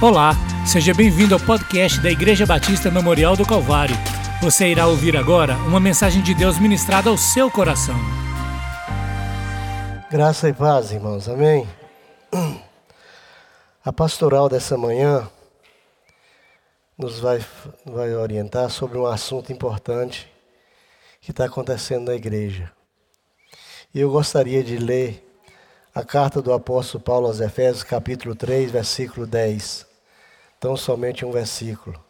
Olá, seja bem-vindo ao podcast da Igreja Batista Memorial do Calvário. Você irá ouvir agora uma mensagem de Deus ministrada ao seu coração. Graça e paz, irmãos, amém? A pastoral dessa manhã nos vai, vai orientar sobre um assunto importante que está acontecendo na igreja. E eu gostaria de ler a carta do apóstolo Paulo aos Efésios, capítulo 3, versículo 10. Então, somente um versículo.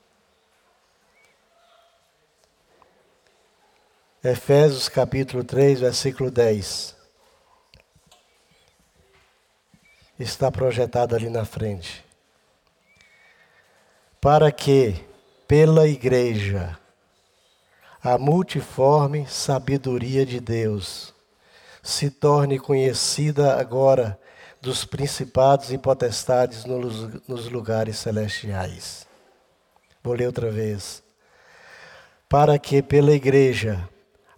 Efésios, capítulo 3, versículo 10. Está projetado ali na frente. Para que, pela igreja, a multiforme sabedoria de Deus se torne conhecida agora dos principados e potestades nos lugares celestiais. Vou ler outra vez. Para que pela igreja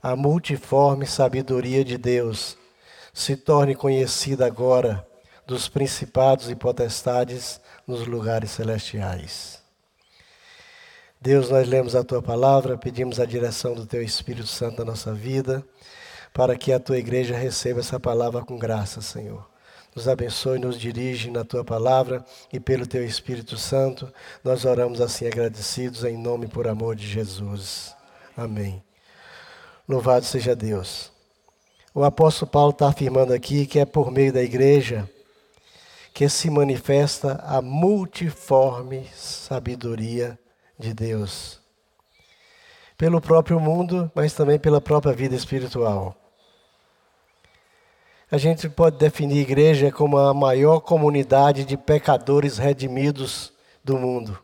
a multiforme sabedoria de Deus se torne conhecida agora dos principados e potestades nos lugares celestiais. Deus, nós lemos a tua palavra, pedimos a direção do teu Espírito Santo na nossa vida, para que a tua igreja receba essa palavra com graça, Senhor nos abençoe, nos dirige na tua palavra e pelo teu Espírito Santo. Nós oramos assim agradecidos em nome por amor de Jesus. Amém. Louvado seja Deus. O apóstolo Paulo está afirmando aqui que é por meio da igreja que se manifesta a multiforme sabedoria de Deus. Pelo próprio mundo, mas também pela própria vida espiritual. A gente pode definir a igreja como a maior comunidade de pecadores redimidos do mundo.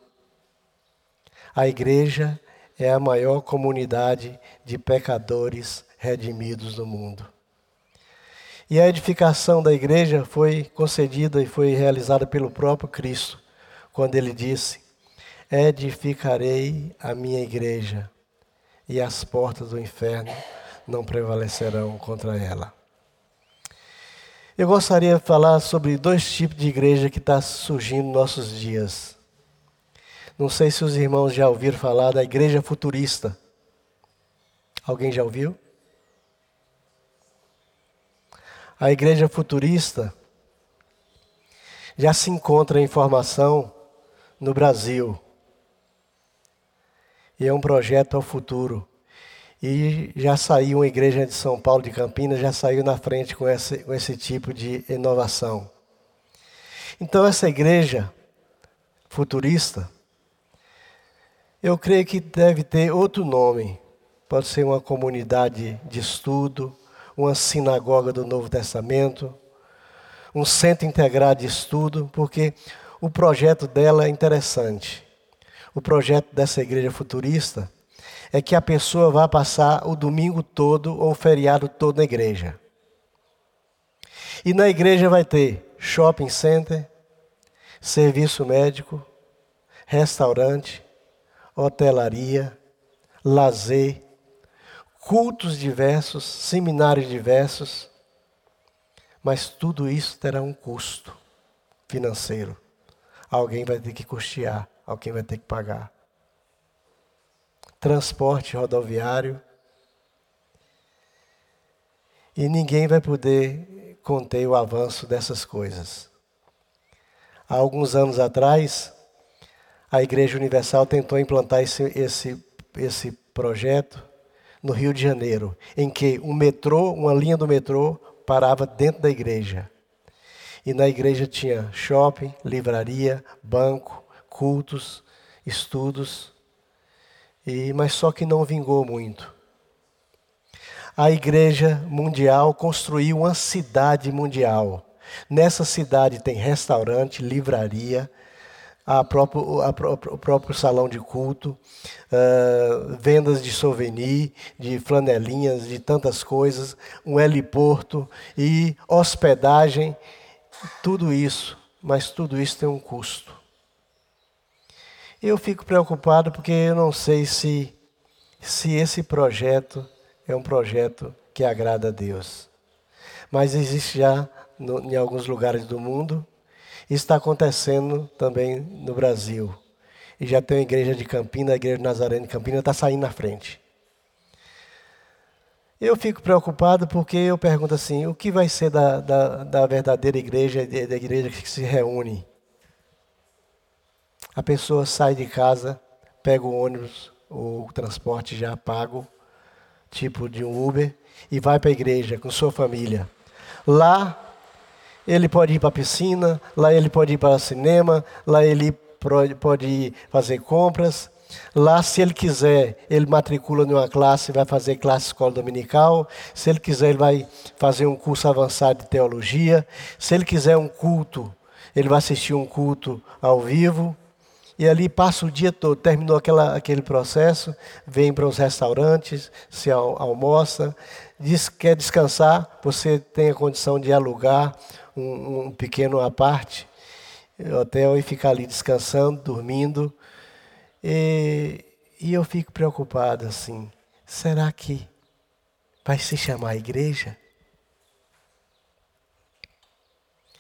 A igreja é a maior comunidade de pecadores redimidos do mundo. E a edificação da igreja foi concedida e foi realizada pelo próprio Cristo, quando ele disse: Edificarei a minha igreja, e as portas do inferno não prevalecerão contra ela. Eu gostaria de falar sobre dois tipos de igreja que está surgindo nos nossos dias. Não sei se os irmãos já ouviram falar da igreja futurista. Alguém já ouviu? A igreja futurista já se encontra em formação no Brasil. E é um projeto ao futuro. E já saiu uma igreja de São Paulo de Campinas, já saiu na frente com esse, com esse tipo de inovação. Então, essa igreja futurista, eu creio que deve ter outro nome. Pode ser uma comunidade de estudo, uma sinagoga do Novo Testamento, um centro integrado de estudo, porque o projeto dela é interessante. O projeto dessa igreja futurista é que a pessoa vá passar o domingo todo ou o feriado todo na igreja. E na igreja vai ter shopping center, serviço médico, restaurante, hotelaria, lazer, cultos diversos, seminários diversos. Mas tudo isso terá um custo financeiro. Alguém vai ter que custear, alguém vai ter que pagar transporte rodoviário. E ninguém vai poder conter o avanço dessas coisas. Há alguns anos atrás, a Igreja Universal tentou implantar esse, esse, esse projeto no Rio de Janeiro, em que um metrô, uma linha do metrô, parava dentro da igreja. E na igreja tinha shopping, livraria, banco, cultos, estudos. E, mas só que não vingou muito. A igreja mundial construiu uma cidade mundial. Nessa cidade tem restaurante, livraria, próprio, o próprio salão de culto, uh, vendas de souvenir, de flanelinhas, de tantas coisas, um heliporto e hospedagem, tudo isso, mas tudo isso tem um custo. Eu fico preocupado porque eu não sei se, se esse projeto é um projeto que agrada a Deus. Mas existe já no, em alguns lugares do mundo, está acontecendo também no Brasil. E já tem a igreja de Campina, a igreja de Nazaré de Campina está saindo na frente. Eu fico preocupado porque eu pergunto assim: o que vai ser da, da, da verdadeira igreja, da igreja que se reúne? A pessoa sai de casa, pega o ônibus, o transporte já pago, tipo de um Uber, e vai para a igreja com sua família. Lá ele pode ir para a piscina, lá ele pode ir para o cinema, lá ele pode ir fazer compras, Lá, se ele quiser, ele matricula numa classe, vai fazer classe escola dominical. Se ele quiser, ele vai fazer um curso avançado de teologia. Se ele quiser um culto, ele vai assistir um culto ao vivo. E ali passa o dia todo, terminou aquela, aquele processo, vem para os restaurantes, se almoça, diz quer descansar, você tem a condição de alugar um, um pequeno aparte, hotel e ficar ali descansando, dormindo. E, e eu fico preocupado assim: será que vai se chamar igreja?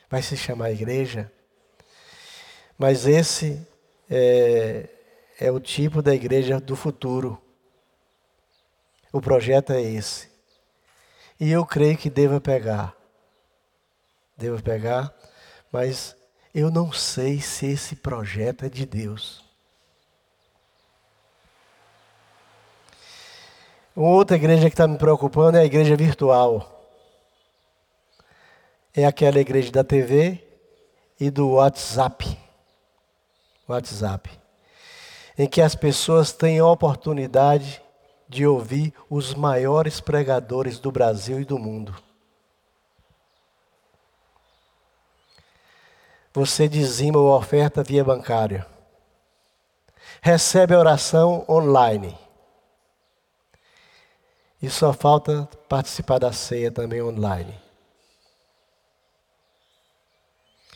Vai se chamar igreja? Mas esse é, é o tipo da igreja do futuro. O projeto é esse. E eu creio que deva pegar. Deva pegar, mas eu não sei se esse projeto é de Deus. Outra igreja que está me preocupando é a igreja virtual. É aquela igreja da TV e do WhatsApp. WhatsApp. Em que as pessoas têm a oportunidade de ouvir os maiores pregadores do Brasil e do mundo. Você dizima a oferta via bancária. Recebe a oração online e só falta participar da ceia também online.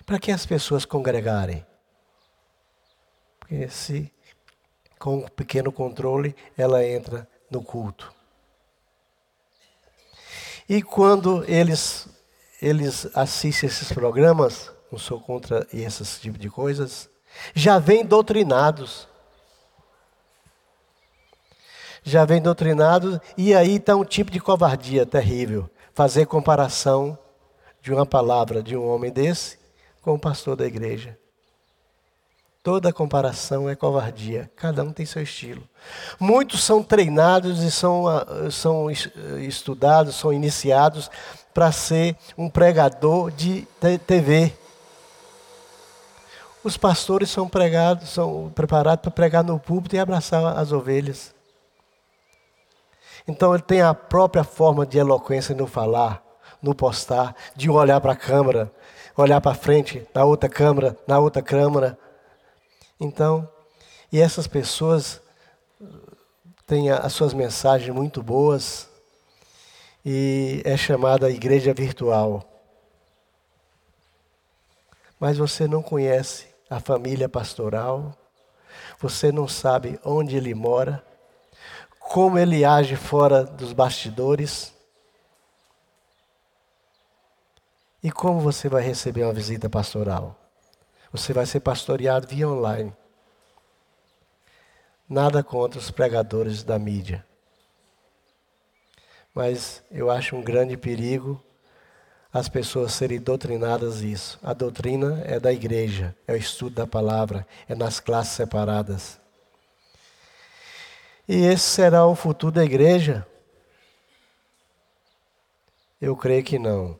Para que as pessoas congregarem? Porque se com um pequeno controle ela entra no culto. E quando eles eles assistem esses programas, não sou contra esses tipo de coisas, já vêm doutrinados já vem doutrinado, e aí está um tipo de covardia terrível. Fazer comparação de uma palavra de um homem desse com o pastor da igreja. Toda comparação é covardia, cada um tem seu estilo. Muitos são treinados e são, ah, são estudados, são iniciados para ser um pregador de TV. Os pastores são pregados, são preparados para pregar no púlpito e abraçar as ovelhas. Então ele tem a própria forma de eloquência no falar, no postar, de olhar para a câmera, olhar para frente, na outra câmera, na outra câmera. Então, e essas pessoas têm as suas mensagens muito boas e é chamada igreja virtual. Mas você não conhece a família pastoral, você não sabe onde ele mora, como ele age fora dos bastidores. E como você vai receber uma visita pastoral? Você vai ser pastoreado via online. Nada contra os pregadores da mídia. Mas eu acho um grande perigo as pessoas serem doutrinadas isso. A doutrina é da igreja, é o estudo da palavra, é nas classes separadas. E esse será o futuro da igreja? Eu creio que não.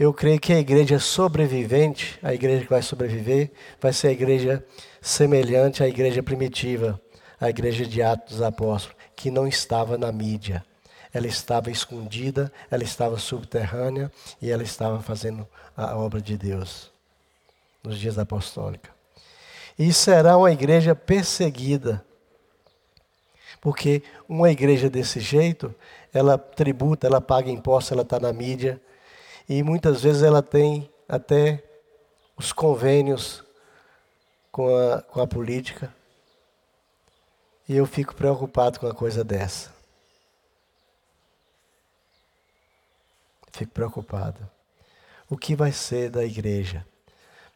Eu creio que a igreja sobrevivente, a igreja que vai sobreviver, vai ser a igreja semelhante à igreja primitiva, a igreja de Atos dos Apóstolos, que não estava na mídia. Ela estava escondida, ela estava subterrânea e ela estava fazendo a obra de Deus nos dias apostólicos. E será uma igreja perseguida porque uma igreja desse jeito, ela tributa, ela paga impostos, ela está na mídia. E muitas vezes ela tem até os convênios com a, com a política. E eu fico preocupado com uma coisa dessa. Fico preocupado. o que vai ser da igreja.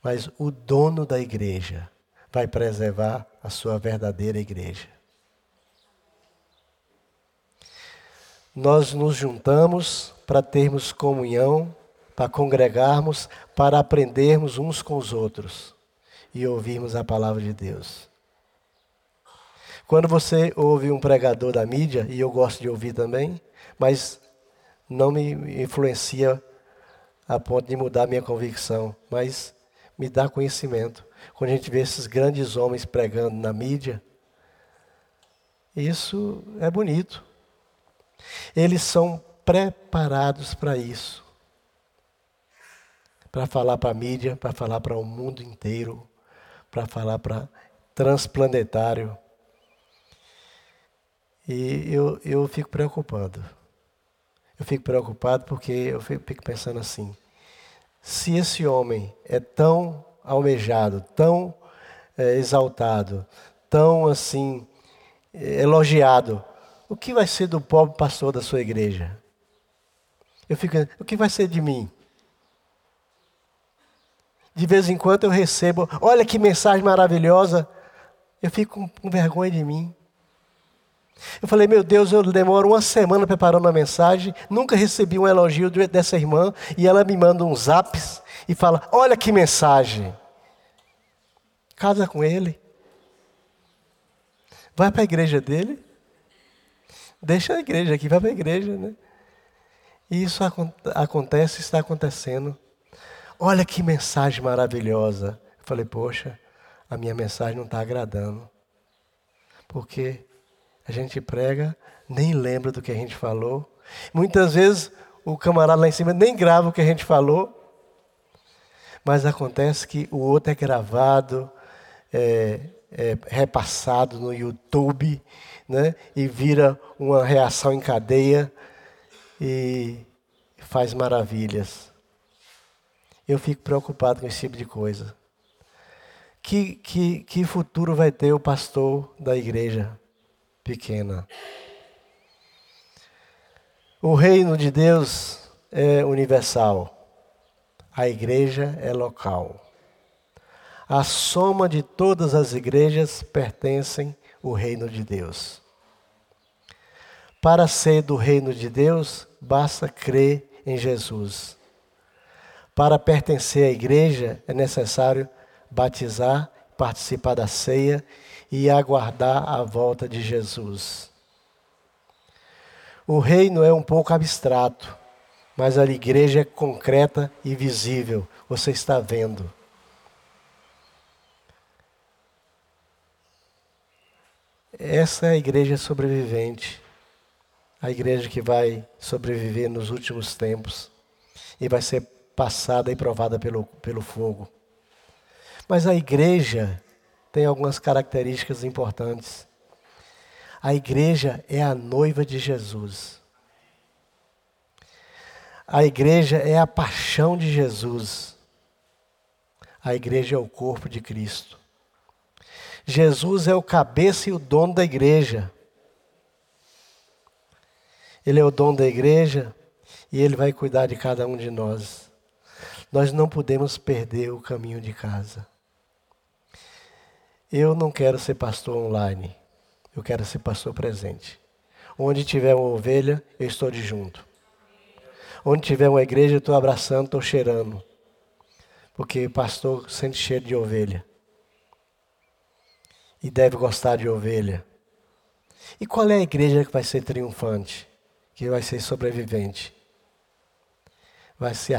Mas o dono da igreja vai preservar a sua verdadeira igreja. Nós nos juntamos para termos comunhão, para congregarmos, para aprendermos uns com os outros e ouvirmos a palavra de Deus. Quando você ouve um pregador da mídia, e eu gosto de ouvir também, mas não me influencia a ponto de mudar minha convicção, mas me dá conhecimento. Quando a gente vê esses grandes homens pregando na mídia, isso é bonito. Eles são preparados para isso. Para falar para a mídia, para falar para o mundo inteiro, para falar para transplanetário. E eu, eu fico preocupado. Eu fico preocupado porque eu fico pensando assim: se esse homem é tão almejado, tão é, exaltado, tão assim elogiado, o que vai ser do pobre pastor da sua igreja? Eu fico, o que vai ser de mim? De vez em quando eu recebo, olha que mensagem maravilhosa, eu fico com, vergonha de mim. Eu falei, meu Deus, eu demoro uma semana preparando a mensagem, nunca recebi um elogio dessa irmã, e ela me manda uns zaps e fala: Olha que mensagem. Casa com ele. Vai para a igreja dele. Deixa a igreja aqui, vai para a igreja, né? E isso acontece, está acontecendo. Olha que mensagem maravilhosa. Eu falei, poxa, a minha mensagem não está agradando. Porque a gente prega, nem lembra do que a gente falou. Muitas vezes o camarada lá em cima nem grava o que a gente falou. Mas acontece que o outro é gravado, é, é repassado no YouTube, né? e vira uma reação em cadeia e faz maravilhas. Eu fico preocupado com esse tipo de coisa. Que, que, que futuro vai ter o pastor da igreja? pequena. O reino de Deus é universal, a igreja é local. A soma de todas as igrejas pertencem ao reino de Deus. Para ser do reino de Deus, basta crer em Jesus. Para pertencer à igreja, é necessário batizar, participar da ceia e aguardar a volta de Jesus. O reino é um pouco abstrato, mas a igreja é concreta e visível. Você está vendo. Essa é a igreja sobrevivente. A igreja que vai sobreviver nos últimos tempos e vai ser passada e provada pelo, pelo fogo. Mas a igreja tem algumas características importantes. A igreja é a noiva de Jesus. A igreja é a paixão de Jesus. A igreja é o corpo de Cristo. Jesus é o cabeça e o dono da igreja. Ele é o dono da igreja e ele vai cuidar de cada um de nós. Nós não podemos perder o caminho de casa. Eu não quero ser pastor online. Eu quero ser pastor presente. Onde tiver uma ovelha, eu estou de junto. Onde tiver uma igreja, eu estou abraçando, estou cheirando. Porque pastor sente cheiro de ovelha. E deve gostar de ovelha. E qual é a igreja que vai ser triunfante? Que vai ser sobrevivente? Vai ser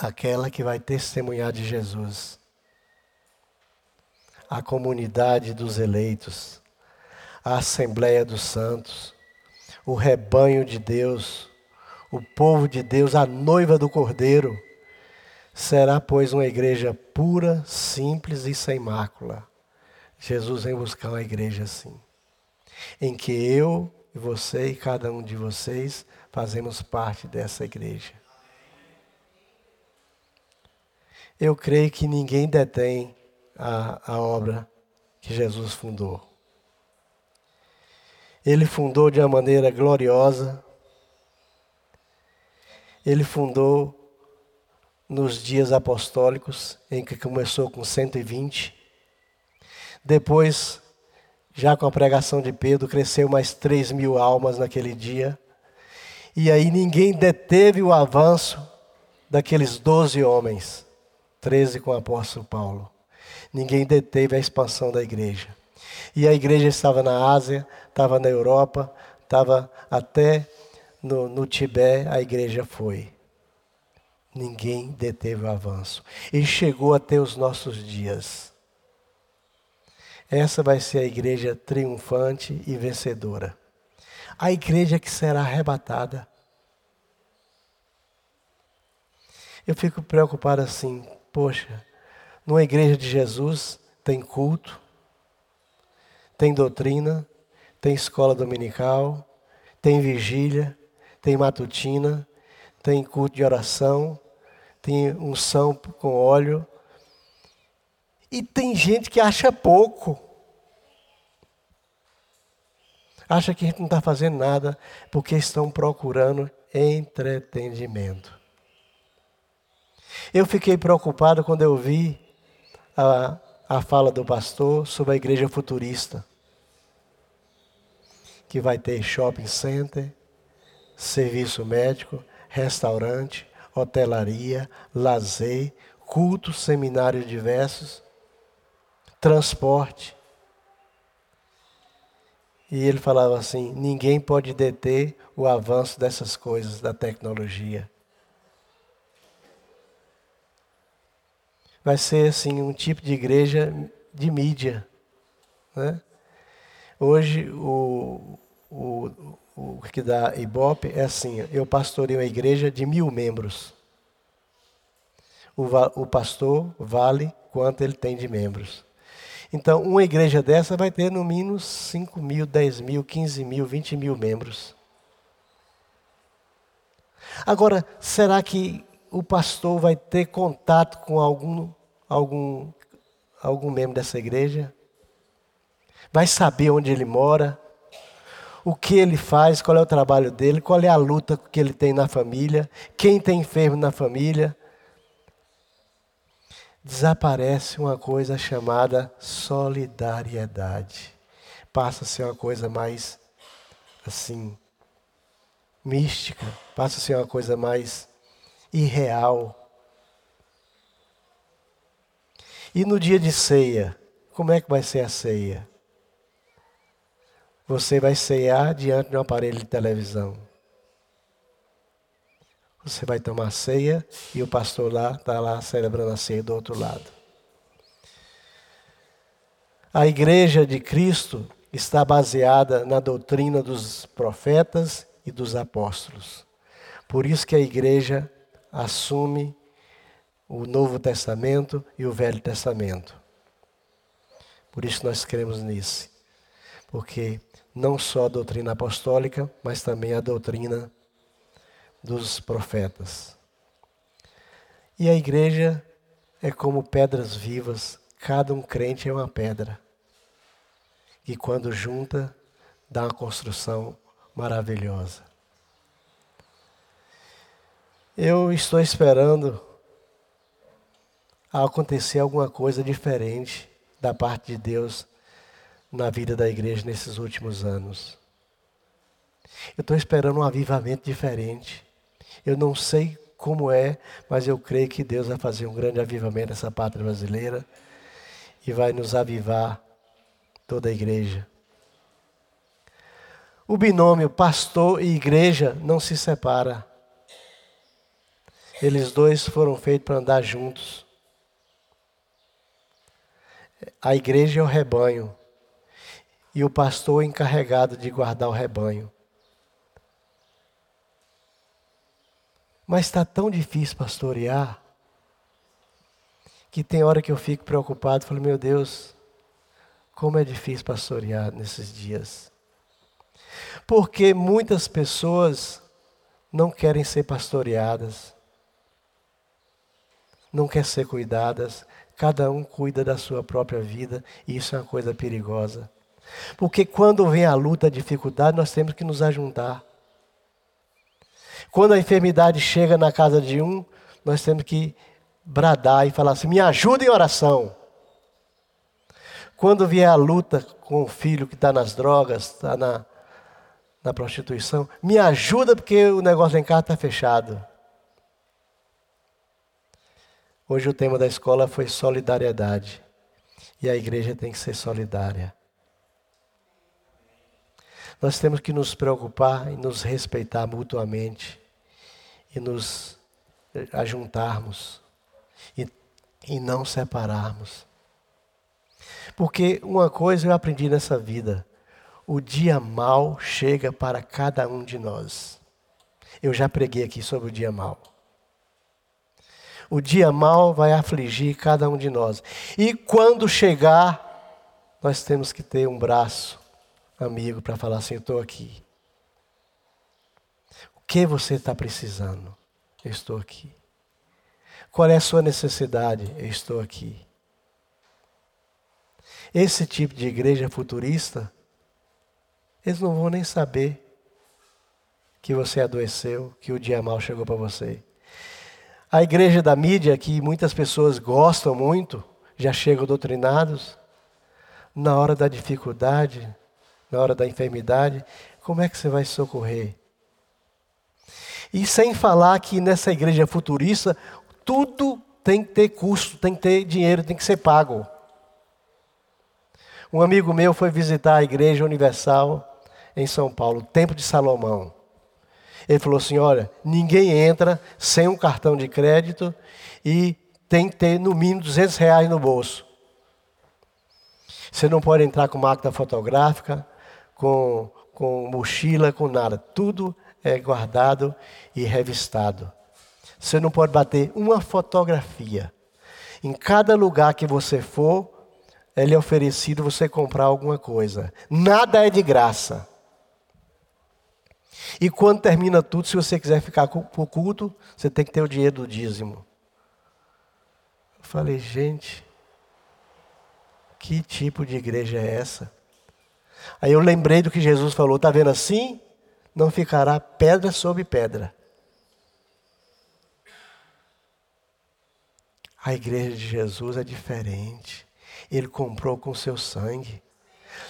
aquela que vai testemunhar de Jesus a comunidade dos eleitos, a Assembleia dos Santos, o rebanho de Deus, o povo de Deus, a noiva do Cordeiro. Será, pois, uma igreja pura, simples e sem mácula. Jesus vem buscar uma igreja assim, em que eu e você e cada um de vocês fazemos parte dessa igreja. Eu creio que ninguém detém a, a obra que Jesus fundou. Ele fundou de uma maneira gloriosa. Ele fundou nos dias apostólicos, em que começou com 120. Depois, já com a pregação de Pedro, cresceu mais 3 mil almas naquele dia. E aí ninguém deteve o avanço daqueles 12 homens, 13 com o apóstolo Paulo. Ninguém deteve a expansão da igreja. E a igreja estava na Ásia, estava na Europa, estava até no, no Tibete, a igreja foi. Ninguém deteve o avanço. E chegou até os nossos dias. Essa vai ser a igreja triunfante e vencedora. A igreja que será arrebatada. Eu fico preocupado assim, poxa, numa igreja de Jesus tem culto, tem doutrina, tem escola dominical, tem vigília, tem matutina, tem culto de oração, tem unção com óleo. E tem gente que acha pouco. Acha que a gente não está fazendo nada porque estão procurando entretenimento. Eu fiquei preocupado quando eu vi a, a fala do pastor sobre a igreja futurista, que vai ter shopping center, serviço médico, restaurante, hotelaria, lazer, cultos, seminários diversos, transporte. E ele falava assim: ninguém pode deter o avanço dessas coisas, da tecnologia. Vai ser assim um tipo de igreja de mídia. Né? Hoje o, o, o que dá Ibope é assim, eu pastorei uma igreja de mil membros. O, o pastor vale quanto ele tem de membros. Então, uma igreja dessa vai ter no mínimo 5 mil, 10 mil, 15 mil, 20 mil membros. Agora, será que o pastor vai ter contato com algum algum, algum membro dessa igreja, vai saber onde ele mora, o que ele faz, qual é o trabalho dele, qual é a luta que ele tem na família, quem tem enfermo na família. Desaparece uma coisa chamada solidariedade. Passa a ser uma coisa mais, assim, mística, passa a ser uma coisa mais irreal. E no dia de ceia, como é que vai ser a ceia? Você vai ceiar diante de um aparelho de televisão. Você vai tomar ceia e o pastor lá está lá celebrando a ceia do outro lado. A igreja de Cristo está baseada na doutrina dos profetas e dos apóstolos. Por isso que a igreja assume o Novo Testamento e o Velho Testamento. Por isso nós cremos nisso. Porque não só a doutrina apostólica, mas também a doutrina dos profetas. E a igreja é como pedras vivas, cada um crente é uma pedra. E quando junta, dá uma construção maravilhosa. Eu estou esperando a acontecer alguma coisa diferente da parte de Deus na vida da igreja nesses últimos anos. Eu estou esperando um avivamento diferente. Eu não sei como é, mas eu creio que Deus vai fazer um grande avivamento nessa pátria brasileira e vai nos avivar toda a igreja. O binômio pastor e igreja não se separa. Eles dois foram feitos para andar juntos. A igreja é o rebanho e o pastor é encarregado de guardar o rebanho. Mas está tão difícil pastorear que tem hora que eu fico preocupado, falo, meu Deus, como é difícil pastorear nesses dias. Porque muitas pessoas não querem ser pastoreadas, não querem ser cuidadas, Cada um cuida da sua própria vida e isso é uma coisa perigosa. Porque quando vem a luta, a dificuldade, nós temos que nos ajuntar. Quando a enfermidade chega na casa de um, nós temos que bradar e falar assim: me ajuda em oração. Quando vier a luta com o filho que está nas drogas, está na, na prostituição, me ajuda porque o negócio em casa está fechado. Hoje o tema da escola foi solidariedade. E a igreja tem que ser solidária. Nós temos que nos preocupar e nos respeitar mutuamente e nos ajuntarmos e, e não separarmos. Porque uma coisa eu aprendi nessa vida: o dia mal chega para cada um de nós. Eu já preguei aqui sobre o dia mal. O dia mal vai afligir cada um de nós. E quando chegar, nós temos que ter um braço amigo para falar assim: estou aqui. O que você está precisando? Eu estou aqui. Qual é a sua necessidade? Eu estou aqui. Esse tipo de igreja futurista, eles não vão nem saber que você adoeceu, que o dia mal chegou para você. A igreja da mídia, que muitas pessoas gostam muito, já chegam doutrinados, na hora da dificuldade, na hora da enfermidade, como é que você vai socorrer? E sem falar que nessa igreja futurista, tudo tem que ter custo, tem que ter dinheiro, tem que ser pago. Um amigo meu foi visitar a Igreja Universal em São Paulo, Templo de Salomão. Ele falou assim: olha, ninguém entra sem um cartão de crédito e tem que ter no mínimo 200 reais no bolso. Você não pode entrar com máquina fotográfica, com, com mochila, com nada. Tudo é guardado e revistado. Você não pode bater uma fotografia. Em cada lugar que você for, ele é oferecido você comprar alguma coisa. Nada é de graça. E quando termina tudo, se você quiser ficar para o culto, você tem que ter o dinheiro do dízimo. Eu falei, gente, que tipo de igreja é essa? Aí eu lembrei do que Jesus falou, está vendo assim? Não ficará pedra sobre pedra. A igreja de Jesus é diferente. Ele comprou com seu sangue.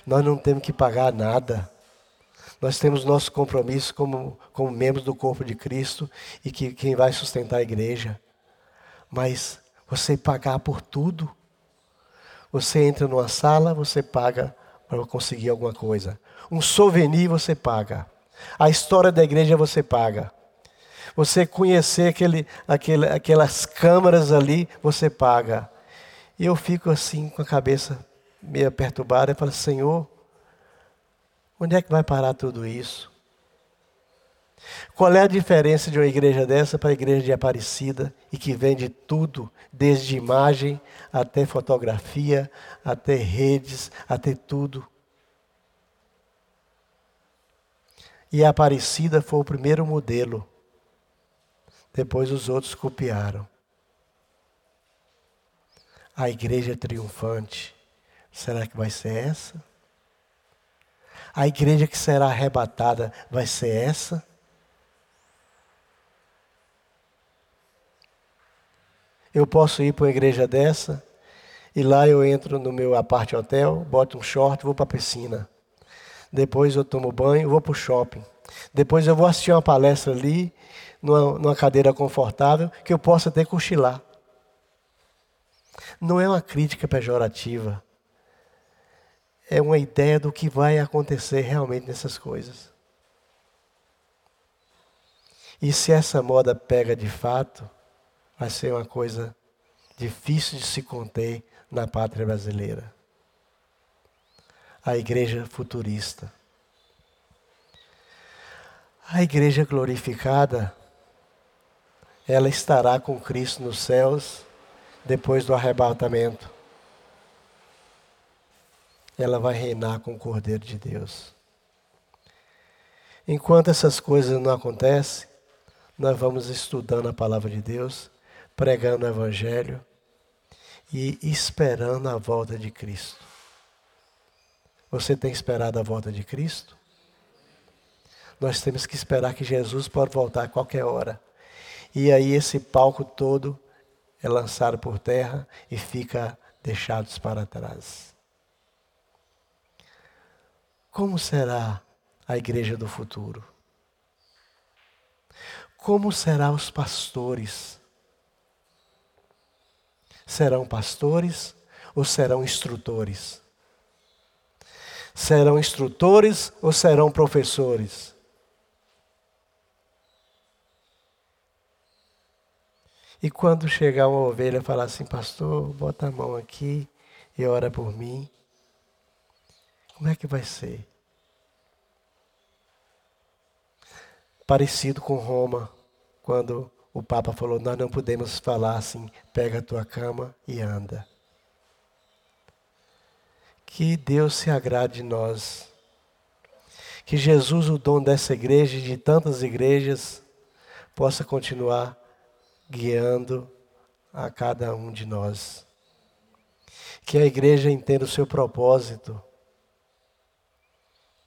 Nós não temos que pagar nada. Nós temos nosso compromisso como, como membros do corpo de Cristo e que quem vai sustentar a igreja. Mas você pagar por tudo. Você entra numa sala, você paga para conseguir alguma coisa. Um souvenir você paga. A história da igreja você paga. Você conhecer aquele, aquele, aquelas câmaras ali, você paga. E eu fico assim com a cabeça meio perturbada e falo, Senhor, onde é que vai parar tudo isso? Qual é a diferença de uma igreja dessa para a igreja de Aparecida e que vende tudo, desde imagem até fotografia, até redes, até tudo? E a Aparecida foi o primeiro modelo. Depois os outros copiaram. A igreja triunfante, será que vai ser essa? A igreja que será arrebatada vai ser essa? Eu posso ir para uma igreja dessa e lá eu entro no meu aparte hotel, boto um short, vou para a piscina. Depois eu tomo banho, vou para o shopping. Depois eu vou assistir uma palestra ali, numa, numa cadeira confortável, que eu possa até cochilar. Não é uma crítica pejorativa. É uma ideia do que vai acontecer realmente nessas coisas. E se essa moda pega de fato, vai ser uma coisa difícil de se conter na pátria brasileira. A igreja futurista. A igreja glorificada, ela estará com Cristo nos céus depois do arrebatamento. Ela vai reinar com o Cordeiro de Deus. Enquanto essas coisas não acontecem, nós vamos estudando a palavra de Deus pregando o Evangelho e esperando a volta de Cristo. Você tem esperado a volta de Cristo? Nós temos que esperar que Jesus pode voltar a qualquer hora. E aí esse palco todo é lançado por terra e fica deixados para trás. Como será a igreja do futuro? Como serão os pastores? Serão pastores ou serão instrutores? Serão instrutores ou serão professores? E quando chegar uma ovelha e falar assim, pastor, bota a mão aqui e ora por mim, como é que vai ser? Parecido com Roma, quando o Papa falou: Nós não podemos falar assim, pega a tua cama e anda. Que Deus se agrade de nós. Que Jesus, o dom dessa igreja e de tantas igrejas, possa continuar guiando a cada um de nós. Que a igreja entenda o seu propósito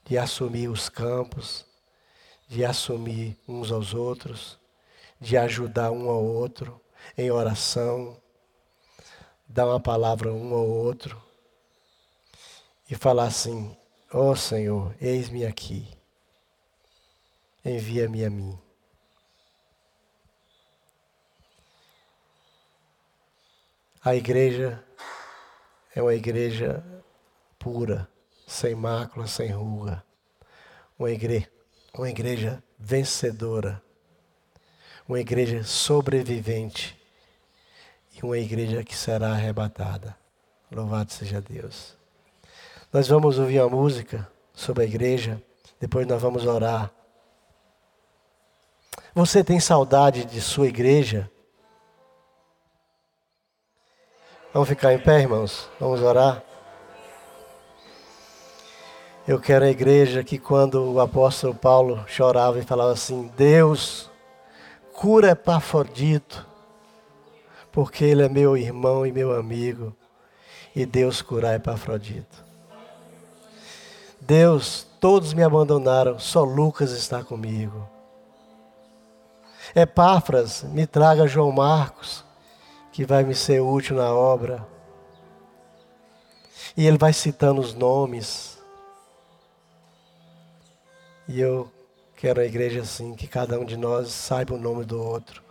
de assumir os campos, de assumir uns aos outros, de ajudar um ao outro em oração, dar uma palavra um ao outro e falar assim: Ó oh Senhor, eis-me aqui, envia-me a mim. A igreja é uma igreja pura, sem mácula, sem ruga. Uma igreja, uma igreja vencedora. Uma igreja sobrevivente. E uma igreja que será arrebatada. Louvado seja Deus. Nós vamos ouvir uma música sobre a igreja, depois nós vamos orar. Você tem saudade de sua igreja? Vamos ficar em pé, irmãos? Vamos orar? Eu quero a igreja que quando o apóstolo Paulo chorava e falava assim: Deus, cura Epafrodito, porque ele é meu irmão e meu amigo, e Deus curar Epafrodito. Deus, todos me abandonaram, só Lucas está comigo. Epáfras, me traga João Marcos, que vai me ser útil na obra. E ele vai citando os nomes. E eu quero a igreja assim, que cada um de nós saiba o nome do outro,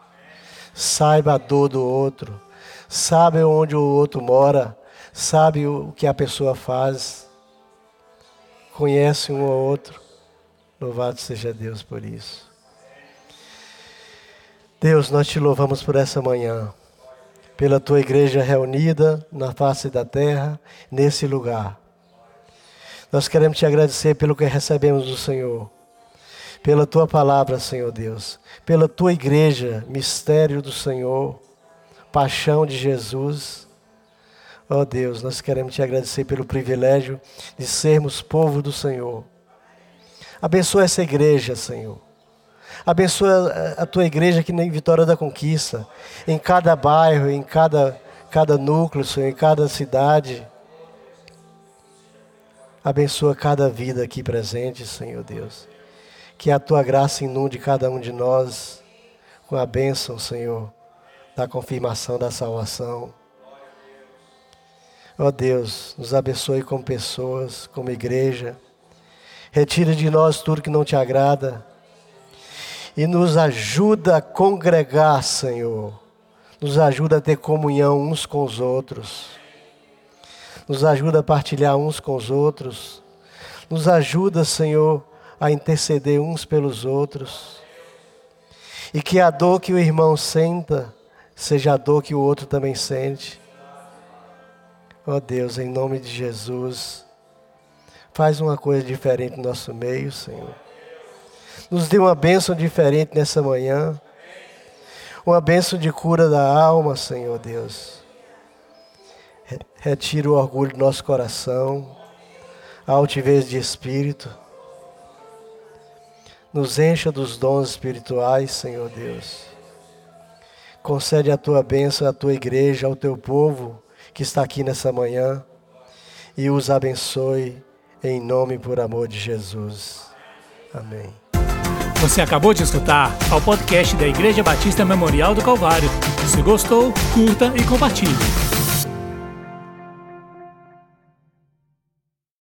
saiba a dor do outro, sabe onde o outro mora, sabe o que a pessoa faz, conhece um ao outro. Louvado seja Deus por isso. Deus, nós te louvamos por essa manhã pela tua igreja reunida na face da terra, nesse lugar. Nós queremos te agradecer pelo que recebemos do Senhor, pela tua palavra, Senhor Deus, pela tua igreja, mistério do Senhor, paixão de Jesus. Ó oh Deus, nós queremos te agradecer pelo privilégio de sermos povo do Senhor. Abençoa essa igreja, Senhor. Abençoa a tua igreja aqui em Vitória da Conquista, em cada bairro, em cada, cada núcleo, Senhor, em cada cidade. Abençoa cada vida aqui presente, Senhor Deus. Que a tua graça inunde cada um de nós com a bênção, Senhor, da confirmação da salvação. Ó oh Deus, nos abençoe como pessoas, como igreja. Retira de nós tudo que não te agrada e nos ajuda a congregar, Senhor. Nos ajuda a ter comunhão uns com os outros. Nos ajuda a partilhar uns com os outros. Nos ajuda, Senhor, a interceder uns pelos outros. E que a dor que o irmão senta seja a dor que o outro também sente. Ó oh Deus, em nome de Jesus, faz uma coisa diferente no nosso meio, Senhor. Nos dê uma bênção diferente nessa manhã. Uma bênção de cura da alma, Senhor Deus. Retira o orgulho do nosso coração, a altivez de espírito. Nos encha dos dons espirituais, Senhor Deus. Concede a tua bênção à tua igreja, ao teu povo que está aqui nessa manhã. E os abençoe em nome e por amor de Jesus. Amém. Você acabou de escutar ao podcast da Igreja Batista Memorial do Calvário. Se gostou, curta e compartilhe.